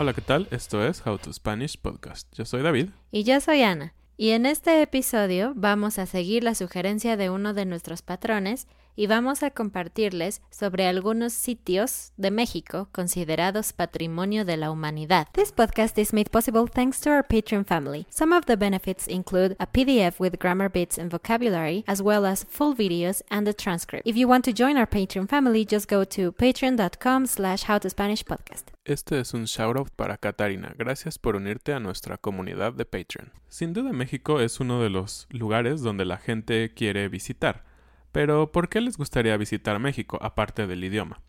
Hola, ¿qué tal? Esto es How to Spanish Podcast. Yo soy David. Y yo soy Ana. Y en este episodio vamos a seguir la sugerencia de uno de nuestros patrones y vamos a compartirles sobre algunos sitios de México considerados patrimonio de la humanidad. This podcast is made possible thanks to our Patreon family. Some of the benefits include a PDF with grammar bits and vocabulary, as well as full videos and a transcript. If you want to join our Patreon family, just go to patreon.com slash howtospanishpodcast. Este es un shoutout para Katarina. Gracias por unirte a nuestra comunidad de Patreon. Sin duda México es uno de los lugares donde la gente quiere visitar. Pero ¿por qué les gustaría visitar México aparte del idioma?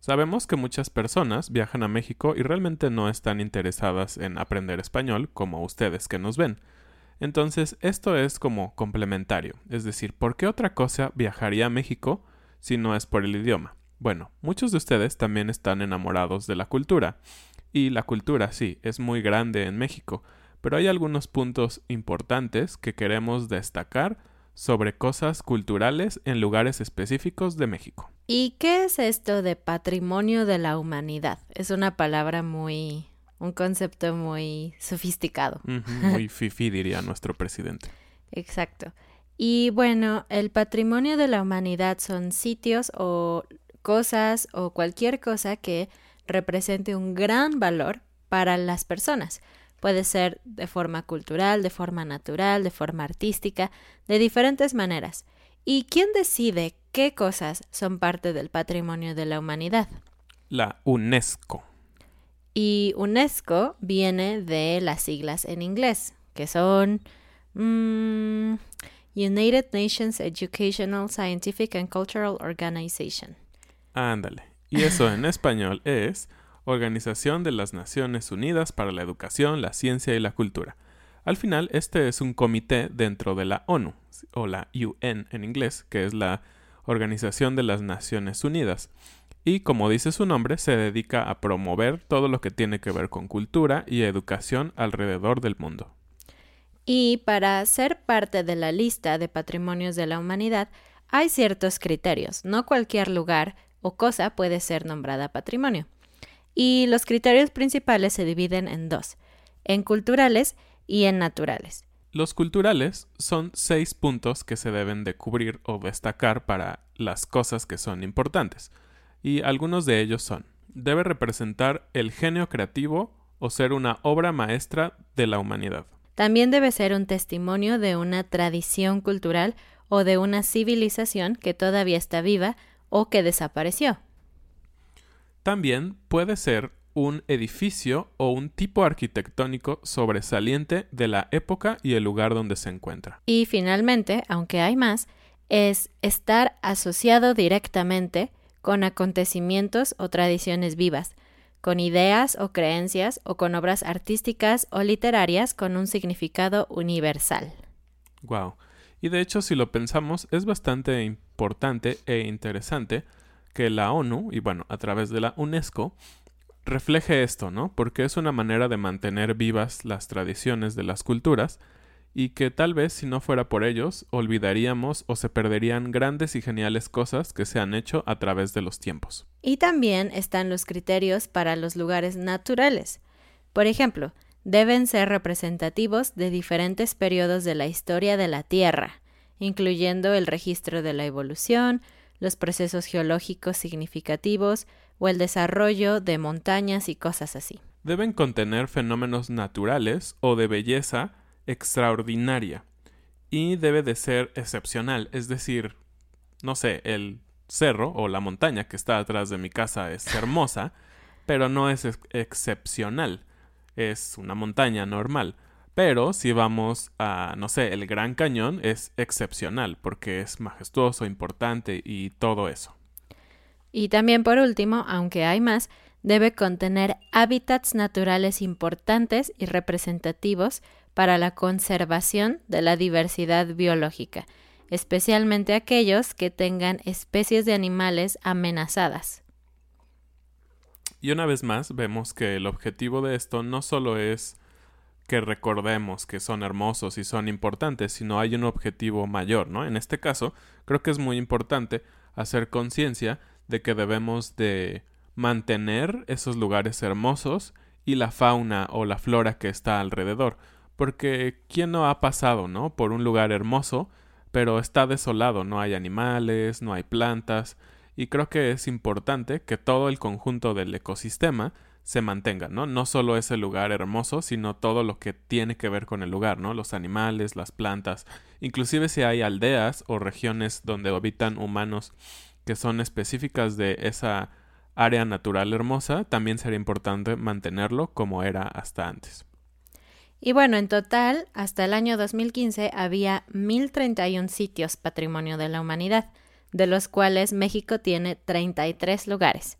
Sabemos que muchas personas viajan a México y realmente no están interesadas en aprender español como ustedes que nos ven. Entonces esto es como complementario, es decir, ¿por qué otra cosa viajaría a México si no es por el idioma? Bueno, muchos de ustedes también están enamorados de la cultura. Y la cultura, sí, es muy grande en México, pero hay algunos puntos importantes que queremos destacar sobre cosas culturales en lugares específicos de México. ¿Y qué es esto de patrimonio de la humanidad? Es una palabra muy... un concepto muy sofisticado. Muy fifi diría nuestro presidente. Exacto. Y bueno, el patrimonio de la humanidad son sitios o cosas o cualquier cosa que represente un gran valor para las personas. Puede ser de forma cultural, de forma natural, de forma artística, de diferentes maneras. ¿Y quién decide qué cosas son parte del patrimonio de la humanidad? La UNESCO. Y UNESCO viene de las siglas en inglés, que son mm, United Nations Educational, Scientific and Cultural Organization. Ándale. Y eso en español es Organización de las Naciones Unidas para la Educación, la Ciencia y la Cultura. Al final, este es un comité dentro de la ONU, o la UN en inglés, que es la Organización de las Naciones Unidas. Y como dice su nombre, se dedica a promover todo lo que tiene que ver con cultura y educación alrededor del mundo. Y para ser parte de la lista de patrimonios de la humanidad, hay ciertos criterios. No cualquier lugar o cosa puede ser nombrada patrimonio. Y los criterios principales se dividen en dos, en culturales y en naturales. Los culturales son seis puntos que se deben de cubrir o destacar para las cosas que son importantes. Y algunos de ellos son, debe representar el genio creativo o ser una obra maestra de la humanidad. También debe ser un testimonio de una tradición cultural o de una civilización que todavía está viva o que desapareció. También puede ser un edificio o un tipo arquitectónico sobresaliente de la época y el lugar donde se encuentra. Y finalmente, aunque hay más, es estar asociado directamente con acontecimientos o tradiciones vivas, con ideas o creencias o con obras artísticas o literarias con un significado universal. Wow. Y de hecho, si lo pensamos, es bastante importante e interesante que la ONU, y bueno, a través de la UNESCO, refleje esto, ¿no? Porque es una manera de mantener vivas las tradiciones de las culturas y que tal vez si no fuera por ellos olvidaríamos o se perderían grandes y geniales cosas que se han hecho a través de los tiempos. Y también están los criterios para los lugares naturales. Por ejemplo, deben ser representativos de diferentes periodos de la historia de la Tierra, incluyendo el registro de la evolución, los procesos geológicos significativos o el desarrollo de montañas y cosas así. Deben contener fenómenos naturales o de belleza extraordinaria y debe de ser excepcional, es decir, no sé, el cerro o la montaña que está atrás de mi casa es hermosa, pero no es excepcional, es una montaña normal. Pero si vamos a, no sé, el Gran Cañón es excepcional porque es majestuoso, importante y todo eso. Y también por último, aunque hay más, debe contener hábitats naturales importantes y representativos para la conservación de la diversidad biológica, especialmente aquellos que tengan especies de animales amenazadas. Y una vez más vemos que el objetivo de esto no solo es que recordemos que son hermosos y son importantes, sino hay un objetivo mayor, ¿no? En este caso, creo que es muy importante hacer conciencia de que debemos de mantener esos lugares hermosos y la fauna o la flora que está alrededor, porque ¿quién no ha pasado, no? Por un lugar hermoso, pero está desolado, no hay animales, no hay plantas, y creo que es importante que todo el conjunto del ecosistema se mantenga, ¿no? No solo ese lugar hermoso, sino todo lo que tiene que ver con el lugar, ¿no? Los animales, las plantas, inclusive si hay aldeas o regiones donde habitan humanos que son específicas de esa área natural hermosa, también sería importante mantenerlo como era hasta antes. Y bueno, en total, hasta el año 2015 había 1.031 sitios patrimonio de la humanidad, de los cuales México tiene 33 lugares.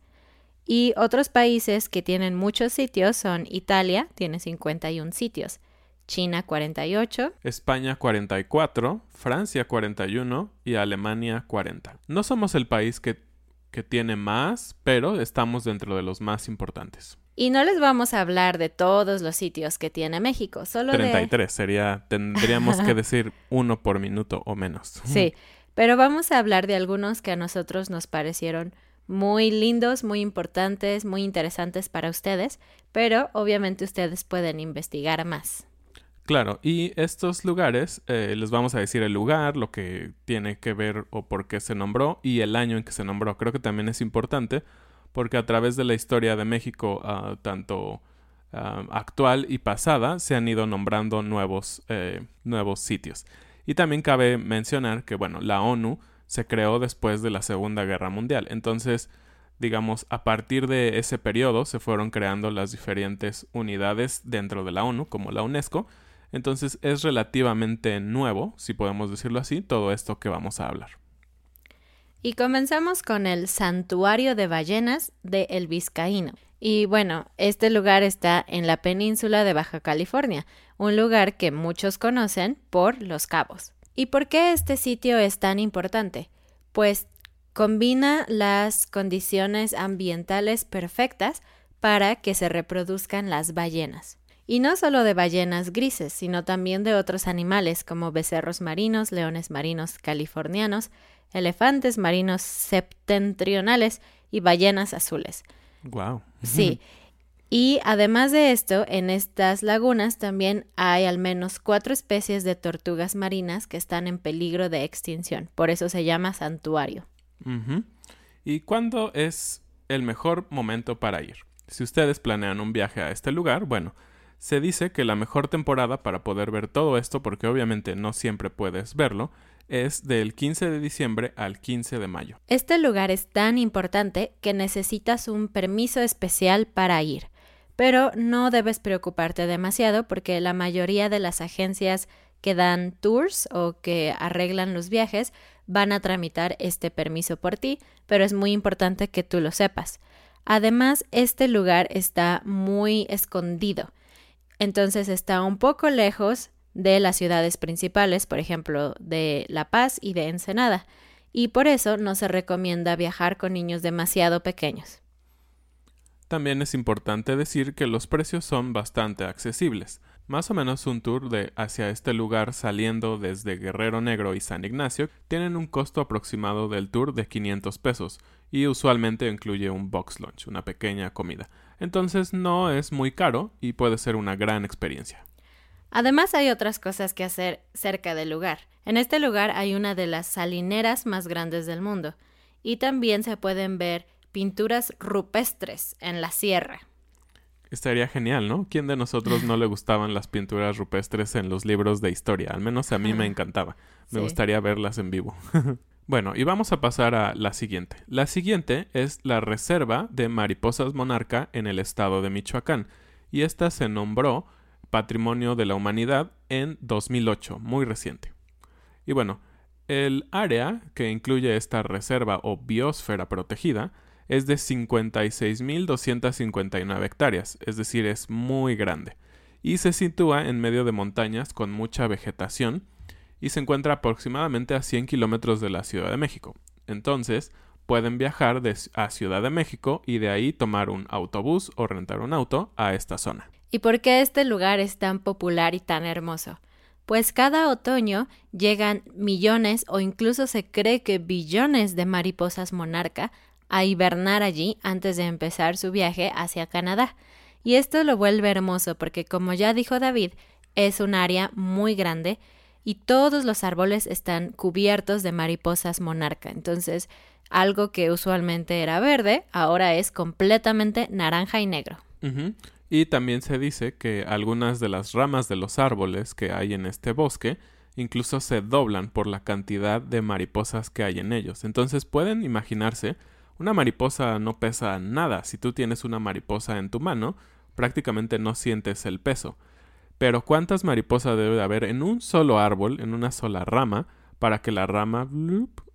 Y otros países que tienen muchos sitios son Italia, tiene 51 sitios, China 48, España 44, Francia 41 y Alemania 40. No somos el país que, que tiene más, pero estamos dentro de los más importantes. Y no les vamos a hablar de todos los sitios que tiene México, solo 33 sería, tendríamos que decir uno por minuto o menos. Sí, pero vamos a hablar de algunos que a nosotros nos parecieron muy lindos, muy importantes, muy interesantes para ustedes, pero obviamente ustedes pueden investigar más. Claro, y estos lugares, eh, les vamos a decir el lugar, lo que tiene que ver o por qué se nombró y el año en que se nombró. Creo que también es importante porque a través de la historia de México, ah, tanto ah, actual y pasada, se han ido nombrando nuevos, eh, nuevos sitios. Y también cabe mencionar que, bueno, la ONU se creó después de la Segunda Guerra Mundial. Entonces, digamos, a partir de ese periodo se fueron creando las diferentes unidades dentro de la ONU, como la UNESCO. Entonces es relativamente nuevo, si podemos decirlo así, todo esto que vamos a hablar. Y comenzamos con el Santuario de Ballenas de El Vizcaíno. Y bueno, este lugar está en la península de Baja California, un lugar que muchos conocen por Los Cabos. ¿Y por qué este sitio es tan importante? Pues combina las condiciones ambientales perfectas para que se reproduzcan las ballenas. Y no solo de ballenas grises, sino también de otros animales como becerros marinos, leones marinos californianos, elefantes marinos septentrionales y ballenas azules. Wow. Sí. Y además de esto, en estas lagunas también hay al menos cuatro especies de tortugas marinas que están en peligro de extinción. Por eso se llama santuario. ¿Y cuándo es el mejor momento para ir? Si ustedes planean un viaje a este lugar, bueno, Se dice que la mejor temporada para poder ver todo esto, porque obviamente no siempre puedes verlo, es del 15 de diciembre al 15 de mayo. Este lugar es tan importante que necesitas un permiso especial para ir, pero no debes preocuparte demasiado porque la mayoría de las agencias que dan tours o que arreglan los viajes van a tramitar este permiso por ti, pero es muy importante que tú lo sepas. Además, este lugar está muy escondido, entonces está un poco lejos de las ciudades principales, por ejemplo, de La Paz y de Ensenada, y por eso no se recomienda viajar con niños demasiado pequeños. También es importante decir que los precios son bastante accesibles. Más o menos un tour de hacia este lugar saliendo desde Guerrero Negro y San Ignacio tienen un costo aproximado del tour de 500 pesos y usualmente incluye un box lunch, una pequeña comida. Entonces no es muy caro y puede ser una gran experiencia. Además hay otras cosas que hacer cerca del lugar. En este lugar hay una de las salineras más grandes del mundo y también se pueden ver pinturas rupestres en la sierra. Estaría genial, ¿no? ¿Quién de nosotros no le gustaban las pinturas rupestres en los libros de historia? Al menos a mí me encantaba. Me gustaría verlas en vivo. bueno, y vamos a pasar a la siguiente. La siguiente es la Reserva de Mariposas Monarca en el estado de Michoacán. Y esta se nombró Patrimonio de la Humanidad en 2008, muy reciente. Y bueno, el área que incluye esta reserva o biosfera protegida es de 56.259 hectáreas, es decir, es muy grande, y se sitúa en medio de montañas con mucha vegetación y se encuentra aproximadamente a 100 kilómetros de la Ciudad de México. Entonces, pueden viajar a Ciudad de México y de ahí tomar un autobús o rentar un auto a esta zona. ¿Y por qué este lugar es tan popular y tan hermoso? Pues cada otoño llegan millones o incluso se cree que billones de mariposas monarca a hibernar allí antes de empezar su viaje hacia Canadá. Y esto lo vuelve hermoso porque, como ya dijo David, es un área muy grande y todos los árboles están cubiertos de mariposas monarca. Entonces, algo que usualmente era verde, ahora es completamente naranja y negro. Y también se dice que algunas de las ramas de los árboles que hay en este bosque incluso se doblan por la cantidad de mariposas que hay en ellos. Entonces pueden imaginarse una mariposa no pesa nada. Si tú tienes una mariposa en tu mano, prácticamente no sientes el peso. Pero ¿cuántas mariposas debe de haber en un solo árbol, en una sola rama, para que la rama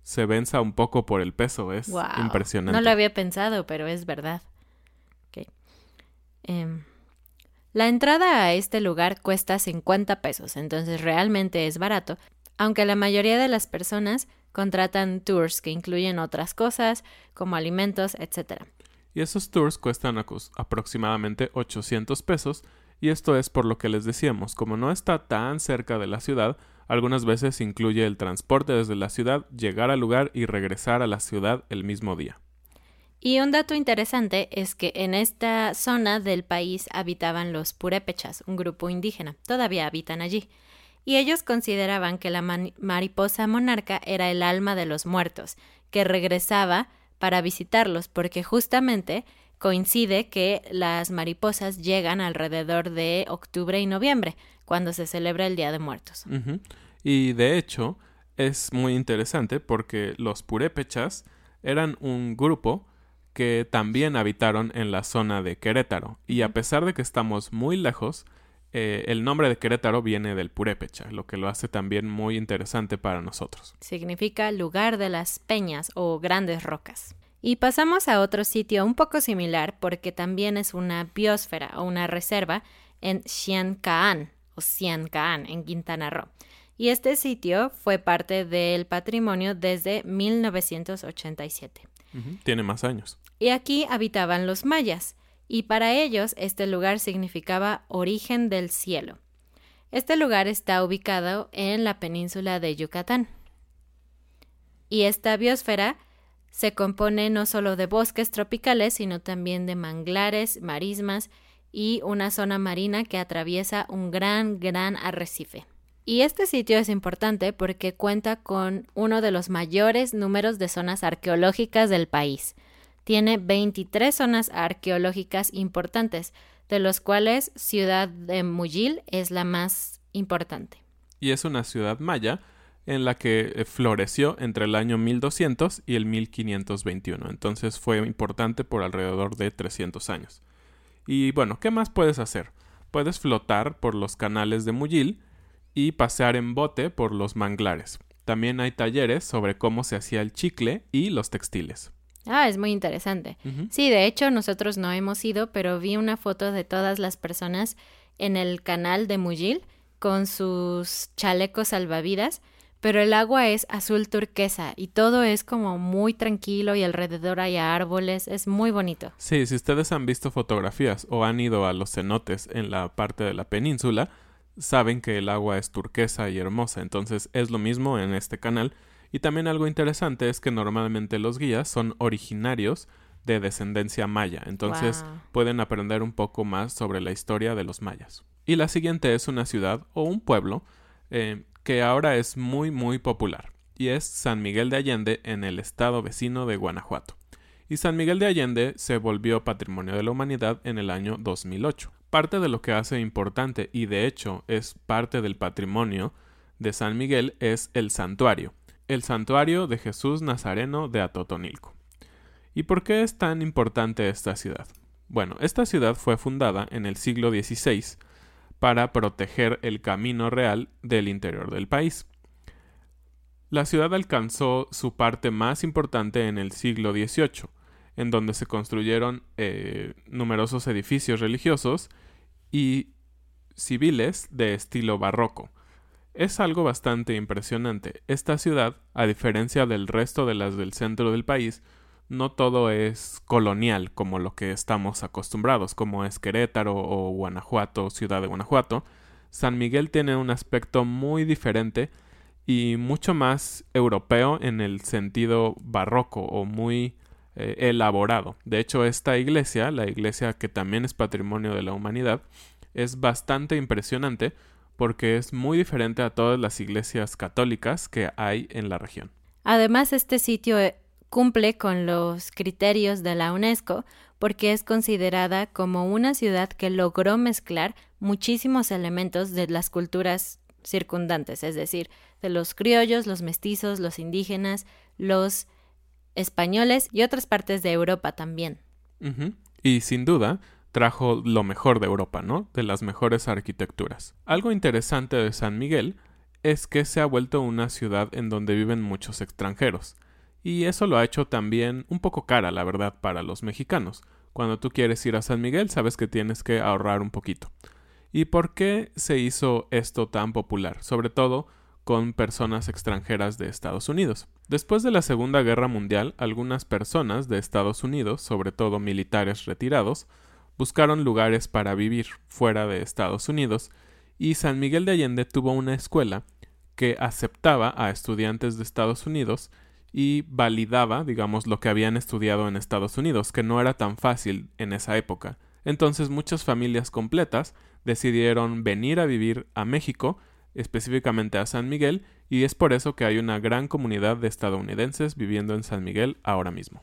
se venza un poco por el peso? Es impresionante. No lo había pensado, pero es verdad. Em, la entrada a este lugar cuesta 50 pesos, entonces realmente es barato, aunque la mayoría de las personas contratan tours que incluyen otras cosas como alimentos, etc. Y esos tours cuestan aproximadamente 800 pesos y esto es por lo que les decíamos, como no está tan cerca de la ciudad, algunas veces incluye el transporte desde la ciudad, llegar al lugar y regresar a la ciudad el mismo día. Y un dato interesante es que en esta zona del país habitaban los purépechas, un grupo indígena. Todavía habitan allí y ellos consideraban que la mariposa monarca era el alma de los muertos, que regresaba para visitarlos, porque justamente coincide que las mariposas llegan alrededor de octubre y noviembre, cuando se celebra el Día de Muertos. Y de hecho, es muy interesante porque los purépechas eran un grupo que también habitaron en la zona de Querétaro, y a pesar de que estamos muy lejos, eh, el nombre de Querétaro viene del purépecha, lo que lo hace también muy interesante para nosotros. Significa lugar de las peñas o grandes rocas. Y pasamos a otro sitio un poco similar porque también es una biosfera o una reserva en Xiancaan o Xiancaan en Quintana Roo. Y este sitio fue parte del patrimonio desde 1987. Tiene más años. Y aquí habitaban los mayas y para ellos este lugar significaba origen del cielo. Este lugar está ubicado en la península de Yucatán. Y esta biosfera se compone no solo de bosques tropicales, sino también de manglares, marismas y una zona marina que atraviesa un gran, gran arrecife. Y este sitio es importante porque cuenta con uno de los mayores números de zonas arqueológicas del país tiene 23 zonas arqueológicas importantes, de los cuales Ciudad de Muyil es la más importante. Y es una ciudad maya en la que eh, floreció entre el año 1200 y el 1521. Entonces fue importante por alrededor de 300 años. Y bueno, ¿qué más puedes hacer? Puedes flotar por los canales de Muyil y pasear en bote por los manglares. También hay talleres sobre cómo se hacía el chicle y los textiles. Ah, es muy interesante. Sí, de hecho nosotros no hemos ido, pero vi una foto de todas las personas en el canal de Muyil con sus chalecos salvavidas, pero el agua es azul turquesa y todo es como muy tranquilo y alrededor hay árboles, es muy bonito. Sí, si ustedes han visto fotografías o han ido a los cenotes en la parte de la península, saben que el agua es turquesa y hermosa, entonces es lo mismo en este canal y también algo interesante es que normalmente los guías son originarios de descendencia maya, entonces pueden aprender un poco más sobre la historia de los mayas. Y la siguiente es una ciudad o un pueblo eh, que ahora es muy muy popular y es San Miguel de Allende en el estado vecino de Guanajuato. Y San Miguel de Allende se volvió Patrimonio de la Humanidad en el año 2008. Parte de lo que hace importante y de hecho es parte del patrimonio de San Miguel es el santuario, el santuario de Jesús Nazareno de Atotonilco. ¿Y por qué es tan importante esta ciudad? Bueno, esta ciudad fue fundada en el siglo XVI para proteger el camino real del interior del país. La ciudad alcanzó su parte más importante en el siglo XVIII, en donde se construyeron eh, numerosos edificios religiosos y civiles de estilo barroco, es algo bastante impresionante. Esta ciudad, a diferencia del resto de las del centro del país, no todo es colonial como lo que estamos acostumbrados, como es Querétaro o Guanajuato, ciudad de Guanajuato. San Miguel tiene un aspecto muy diferente y mucho más europeo en el sentido barroco o muy eh, elaborado. De hecho, esta iglesia, la iglesia que también es patrimonio de la humanidad, es bastante impresionante porque es muy diferente a todas las iglesias católicas que hay en la región. Además, este sitio eh, cumple con los criterios de la UNESCO porque es considerada como una ciudad que logró mezclar muchísimos elementos de las culturas circundantes, es decir, de los criollos, los mestizos, los indígenas, los españoles y otras partes de Europa también. Y sin duda, trajo lo mejor de Europa, ¿no? De las mejores arquitecturas. Algo interesante de San Miguel es que se ha vuelto una ciudad en donde viven muchos extranjeros. Y eso lo ha hecho también un poco cara, la verdad, para los mexicanos. Cuando tú quieres ir a San Miguel, sabes que tienes que ahorrar un poquito. ¿Y por qué se hizo esto tan popular? Sobre todo con personas extranjeras de Estados Unidos. Después de la Segunda Guerra Mundial, algunas personas de Estados Unidos, sobre todo militares retirados, buscaron lugares para vivir fuera de Estados Unidos y San Miguel de Allende tuvo una escuela que aceptaba a estudiantes de Estados Unidos y validaba, digamos, lo que habían estudiado en Estados Unidos, que no era tan fácil en esa época. Entonces muchas familias completas decidieron venir a vivir a México, específicamente a San Miguel, y es por eso que hay una gran comunidad de estadounidenses viviendo en San Miguel ahora mismo.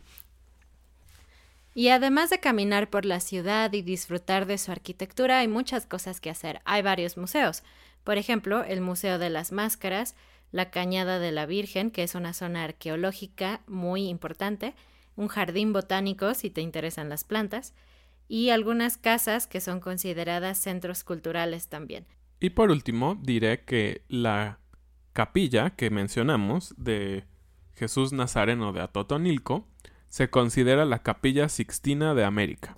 Y además de caminar por la ciudad y disfrutar de su arquitectura, hay muchas cosas que hacer. Hay varios museos. Por ejemplo, el Museo de las Máscaras, la Cañada de la Virgen, que es una zona arqueológica muy importante, un jardín botánico si te interesan las plantas, y algunas casas que son consideradas centros culturales también. Y por último, diré que la capilla que mencionamos de Jesús Nazareno de Atotonilco se considera la Capilla Sixtina de América.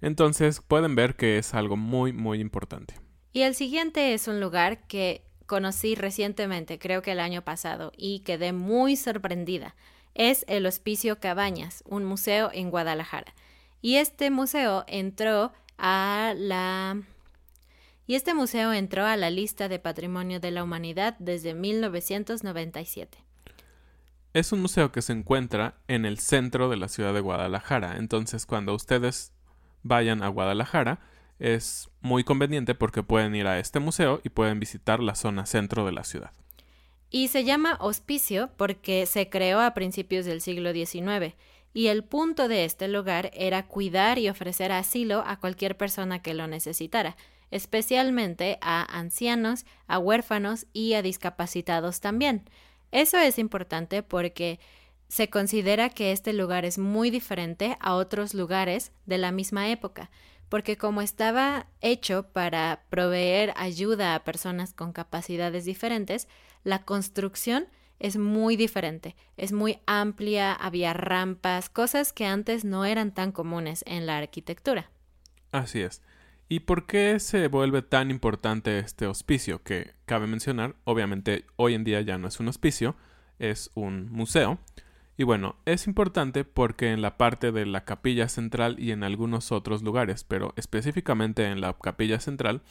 Entonces pueden ver que es algo muy muy importante. Y el siguiente es un lugar que conocí recientemente, creo que el año pasado, y quedé muy sorprendida. Es el Hospicio Cabañas, un museo en Guadalajara. Y este museo entró a la y este museo entró a la lista de Patrimonio de la Humanidad desde 1997. Es un museo que se encuentra en el centro de la ciudad de Guadalajara, entonces cuando ustedes vayan a Guadalajara es muy conveniente porque pueden ir a este museo y pueden visitar la zona centro de la ciudad. Y se llama hospicio porque se creó a principios del siglo XIX y el punto de este lugar era cuidar y ofrecer asilo a cualquier persona que lo necesitara, especialmente a ancianos, a huérfanos y a discapacitados también. Eso es importante porque se considera que este lugar es muy diferente a otros lugares de la misma época, porque como estaba hecho para proveer ayuda a personas con capacidades diferentes, la construcción es muy diferente, es muy amplia, había rampas, cosas que antes no eran tan comunes en la arquitectura. Así es. ¿Y por qué se vuelve tan importante este hospicio? Que cabe mencionar, obviamente hoy en día ya no es un hospicio, es un museo. Y bueno, es importante porque en la parte de la capilla central y en algunos otros lugares, pero específicamente en la capilla central,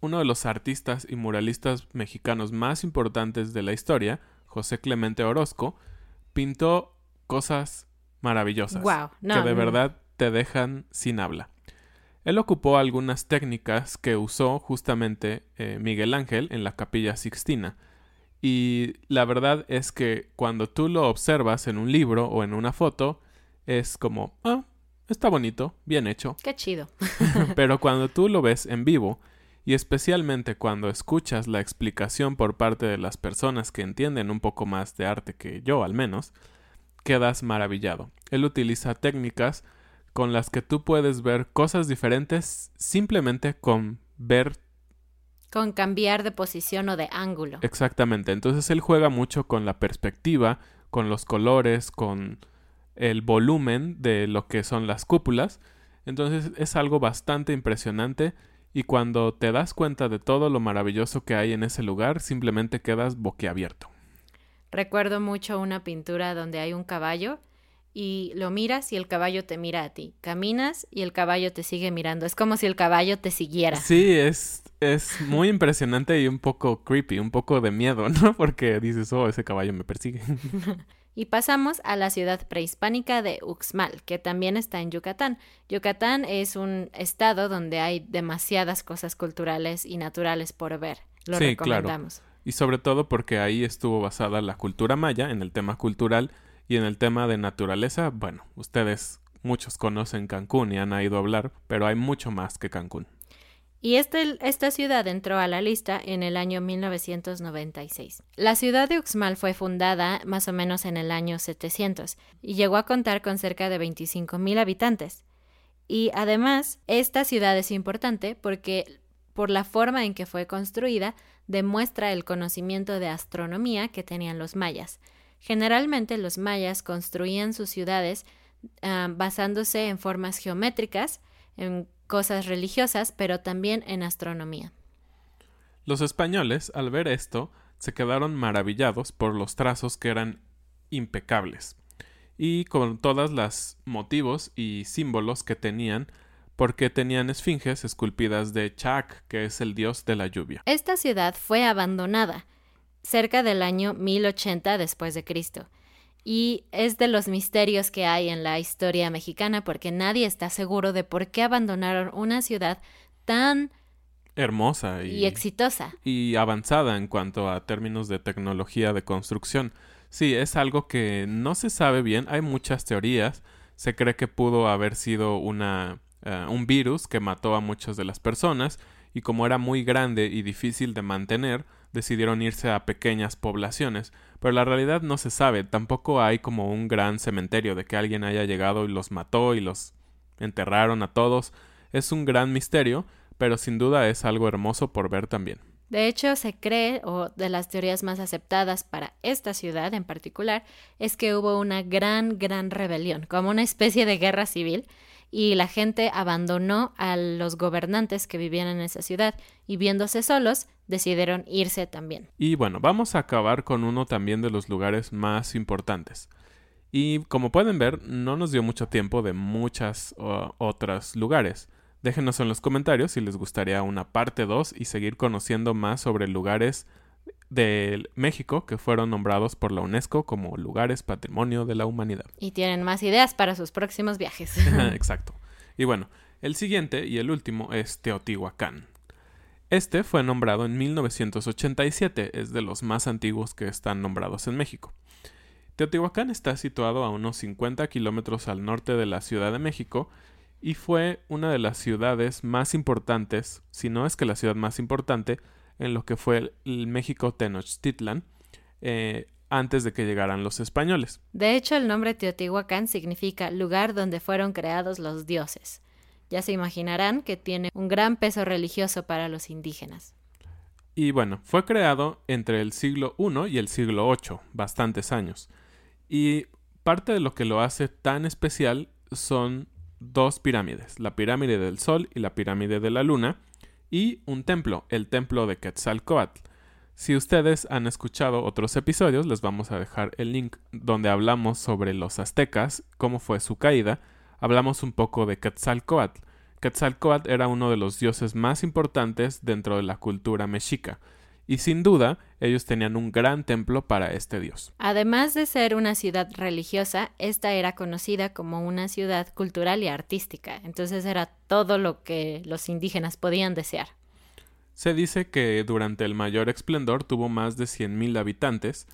uno de los artistas y muralistas mexicanos más importantes de la historia, José Clemente Orozco, pintó cosas maravillosas que de verdad te dejan sin habla. Él ocupó algunas técnicas que usó justamente eh, Miguel Ángel en la capilla Sixtina. Y la verdad es que cuando tú lo observas en un libro o en una foto, es como, ah, está bonito, bien hecho. Qué chido. Pero cuando tú lo ves en vivo, y especialmente cuando escuchas la explicación por parte de las personas que entienden un poco más de arte que yo al menos, quedas maravillado. Él utiliza técnicas con las que tú puedes ver cosas diferentes simplemente con ver con cambiar de posición o de ángulo. Exactamente. Entonces él juega mucho con la perspectiva, con los colores, con el volumen de lo que son las cúpulas. Entonces es algo bastante impresionante y cuando te das cuenta de todo lo maravilloso que hay en ese lugar, simplemente quedas boquiabierto. Recuerdo mucho una pintura donde hay un caballo y lo miras y el caballo te mira a ti. Caminas y el caballo te sigue mirando. Es como si el caballo te siguiera. Sí, es, es muy impresionante y un poco creepy, un poco de miedo, ¿no? Porque dices, oh, ese caballo me persigue. y pasamos a la ciudad prehispánica de Uxmal, que también está en Yucatán. Yucatán es un estado donde hay demasiadas cosas culturales y naturales por ver. Lo sí, recomendamos. Claro. Y sobre todo porque ahí estuvo basada la cultura maya en el tema cultural y en el tema de naturaleza, bueno, ustedes muchos conocen Cancún y han ido a hablar, pero hay mucho más que Cancún. Y este, esta ciudad entró a la lista en el año 1996. La ciudad de Uxmal fue fundada más o menos en el año 700 y llegó a contar con cerca de 25.000 habitantes. Y además, esta ciudad es importante porque por la forma en que fue construida, demuestra el conocimiento de astronomía que tenían los mayas. Generalmente los mayas construían sus ciudades ah, basándose en formas geométricas, en cosas religiosas, pero también en astronomía. Los españoles, al ver esto, se quedaron maravillados por los trazos que eran impecables y con todas las motivos y símbolos que tenían porque tenían esfinges esculpidas de Chak, que es el dios de la lluvia. Esta ciudad fue abandonada cerca del año 1080 después de Cristo. Y es de los misterios que hay en la historia mexicana porque nadie está seguro de por qué abandonaron una ciudad tan hermosa y, exitosa. Y avanzada en cuanto a términos de tecnología de construcción. Sí, es algo que no se sabe bien, hay muchas teorías. Se cree que pudo haber sido una, eh, un virus que mató a muchas de las personas y como era muy grande y difícil de mantener, decidieron irse a pequeñas poblaciones, pero la realidad no se sabe, tampoco hay como un gran cementerio de que alguien haya llegado y los mató y los enterraron a todos. Es un gran misterio, pero sin duda es algo hermoso por ver también. De hecho, se cree, o de las teorías más aceptadas para esta ciudad en particular, es que hubo una gran, gran rebelión, como una especie de guerra civil, y la gente abandonó a los gobernantes que vivían en esa ciudad y viéndose solos decidieron irse también. Y bueno, vamos a acabar con uno también de los lugares más importantes. Y como pueden ver, no nos dio mucho tiempo de muchas otros lugares. Déjenos en los comentarios si les gustaría una parte 2 y seguir conociendo más sobre lugares de México que fueron nombrados por la UNESCO como lugares patrimonio de la humanidad. Y tienen más ideas para sus próximos viajes. Exacto. Y bueno, el siguiente y el último es Teotihuacán. Este fue nombrado en 1987, es de los más antiguos que están nombrados en México. Teotihuacán está situado a unos 50 kilómetros al norte de la Ciudad de México y fue una de las ciudades más importantes, si no es que la ciudad más importante, en lo que fue el México Tenochtitlan, eh, antes de que llegaran los españoles. De hecho, el nombre Teotihuacán significa lugar donde fueron creados los dioses. Ya se imaginarán que tiene un gran peso religioso para los indígenas. Y bueno, fue creado entre el siglo I y el siglo VIII, bastantes años. Y parte de lo que lo hace tan especial son dos pirámides, la pirámide del Sol y la pirámide de la Luna, y un templo, el templo de Quetzalcoatl. Si ustedes han escuchado otros episodios, les vamos a dejar el link donde hablamos sobre los aztecas, cómo fue su caída, hablamos un poco de Quetzalcoatl. Quetzalcoatl era uno de los dioses más importantes dentro de la cultura mexica, y sin duda ellos tenían un gran templo para este dios. Además de ser una ciudad religiosa, esta era conocida como una ciudad cultural y artística, entonces era todo lo que los indígenas podían desear. Se dice que durante el mayor esplendor tuvo más de 100.000 habitantes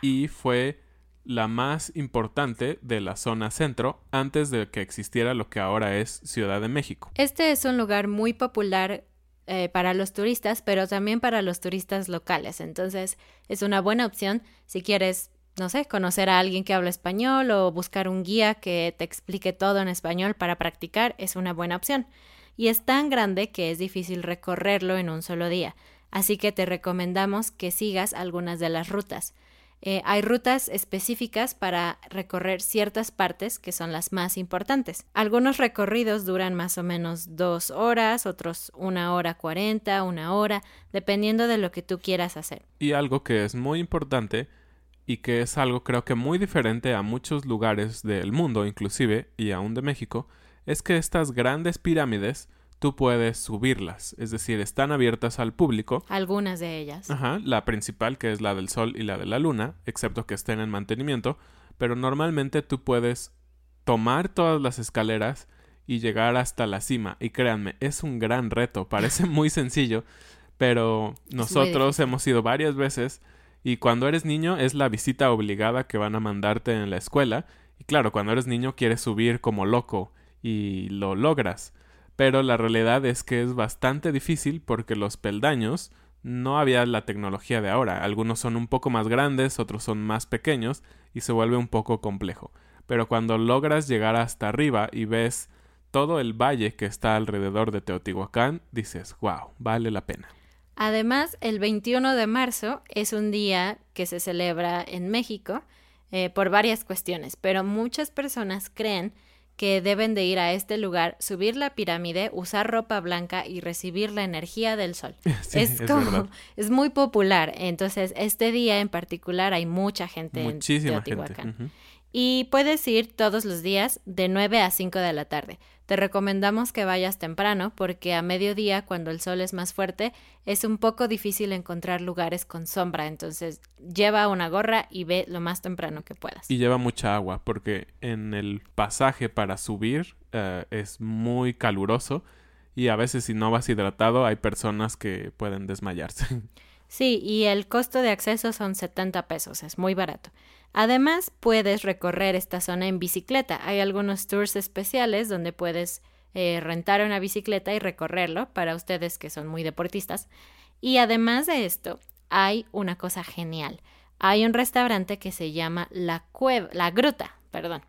y fue la más importante de la zona centro antes de que existiera lo que ahora es Ciudad de México. Este es un lugar muy popular eh, para los turistas, pero también para los turistas locales. Entonces es una buena opción si quieres, no sé, conocer a alguien que habla español o buscar un guía que te explique todo en español para practicar, es una buena opción y es tan grande que es difícil recorrerlo en un solo día, así que te recomendamos que sigas algunas de las rutas. Eh, hay rutas específicas para recorrer ciertas partes que son las más importantes. Algunos recorridos duran más o menos dos horas, otros una hora cuarenta, una hora, dependiendo de lo que tú quieras hacer. Y algo que es muy importante y que es algo creo que muy diferente a muchos lugares del mundo inclusive y aún de México, es que estas grandes pirámides tú puedes subirlas, es decir, están abiertas al público. Algunas de ellas. Ajá, la principal que es la del Sol y la de la Luna, excepto que estén en mantenimiento, pero normalmente tú puedes tomar todas las escaleras y llegar hasta la cima. Y créanme, es un gran reto, parece muy sencillo, pero nosotros hemos ido varias veces y cuando eres niño es la visita obligada que van a mandarte en la escuela. Y claro, cuando eres niño quieres subir como loco y lo logras. Pero la realidad es que es bastante difícil porque los peldaños no había la tecnología de ahora. Algunos son un poco más grandes, otros son más pequeños y se vuelve un poco complejo. Pero cuando logras llegar hasta arriba y ves todo el valle que está alrededor de Teotihuacán, dices, wow, vale la pena. Además, el 21 de marzo es un día que se celebra en México eh, por varias cuestiones, pero muchas personas creen que deben de ir a este lugar, subir la pirámide, usar ropa blanca y recibir la energía del sol. es, como, es, muy popular. Entonces, este día en particular hay mucha gente Muchísima en Teotihuacán. Gente. Y puedes ir todos los días de 9 a 5 de la tarde. Te recomendamos que vayas temprano porque a mediodía, cuando el sol es más fuerte, es un poco difícil encontrar lugares con sombra. Entonces, lleva una gorra y ve lo más temprano que puedas. Y lleva mucha agua porque en el pasaje para subir eh, es muy caluroso y a veces si no vas hidratado hay personas que pueden desmayarse. Sí, y el costo de acceso son 70 pesos, es muy barato. Además, puedes recorrer esta zona en bicicleta. Hay algunos tours especiales donde puedes eh, rentar una bicicleta y recorrerlo para ustedes que son muy deportistas. Y además de esto, hay una cosa genial. Hay un restaurante que se llama La Cueva, La Gruta, perdón.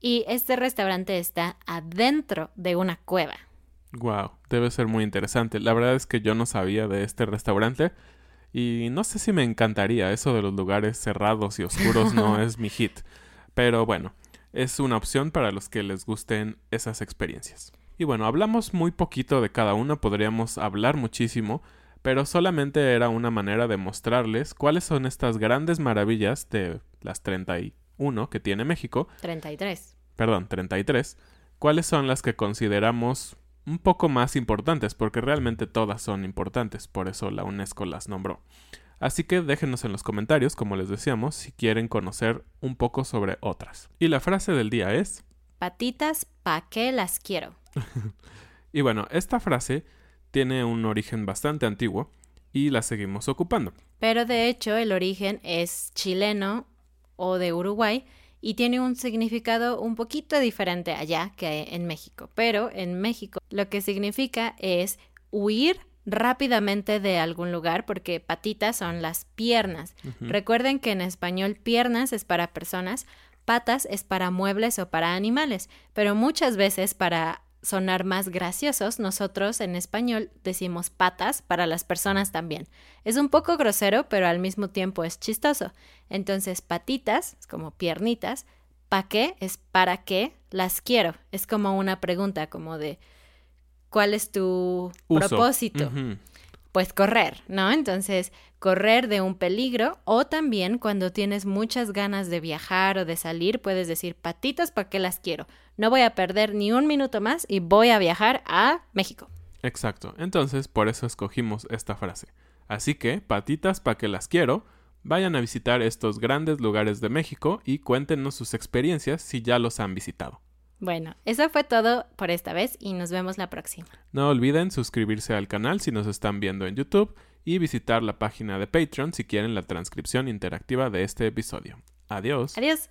Y este restaurante está adentro de una cueva. Wow, debe ser muy interesante. La verdad es que yo no sabía de este restaurante. Y no sé si me encantaría, eso de los lugares cerrados y oscuros no es mi hit. Pero bueno, es una opción para los que les gusten esas experiencias. Y bueno, hablamos muy poquito de cada uno, podríamos hablar muchísimo, pero solamente era una manera de mostrarles cuáles son estas grandes maravillas de las 31 que tiene México. 33. Perdón, 33. ¿Cuáles son las que consideramos un poco más importantes, porque realmente todas son importantes, por eso la UNESCO las nombró. Así que déjenos en los comentarios, como les decíamos, si quieren conocer un poco sobre otras. Y la frase del día es... Patitas, ¿pa' qué las quiero? y bueno, esta frase tiene un origen bastante antiguo y la seguimos ocupando. Pero de hecho el origen es chileno o de Uruguay y tiene un significado un poquito diferente allá que en México. Pero en México lo que significa es huir rápidamente de algún lugar porque patitas son las piernas. Recuerden que en español piernas es para personas, patas es para muebles o para animales, pero muchas veces para sonar más graciosos, nosotros en español decimos patas para las personas también. Es un poco grosero, pero al mismo tiempo es chistoso. Entonces, patitas, es como piernitas, ¿pa qué? Es para qué las quiero. Es como una pregunta, como de ¿cuál es tu propósito? Pues correr, ¿no? Entonces, correr de un peligro o también cuando tienes muchas ganas de viajar o de salir, puedes decir patitas para qué las quiero. No voy a perder ni un minuto más y voy a viajar a México. Exacto. Entonces, por eso escogimos esta frase. Así que, patitas para que las quiero, vayan a visitar estos grandes lugares de México y cuéntenos sus experiencias si ya los han visitado. Bueno, eso fue todo por esta vez y nos vemos la próxima. No olviden suscribirse al canal si nos están viendo en YouTube y visitar la página de Patreon si quieren la transcripción interactiva de este episodio. Adiós. Adiós.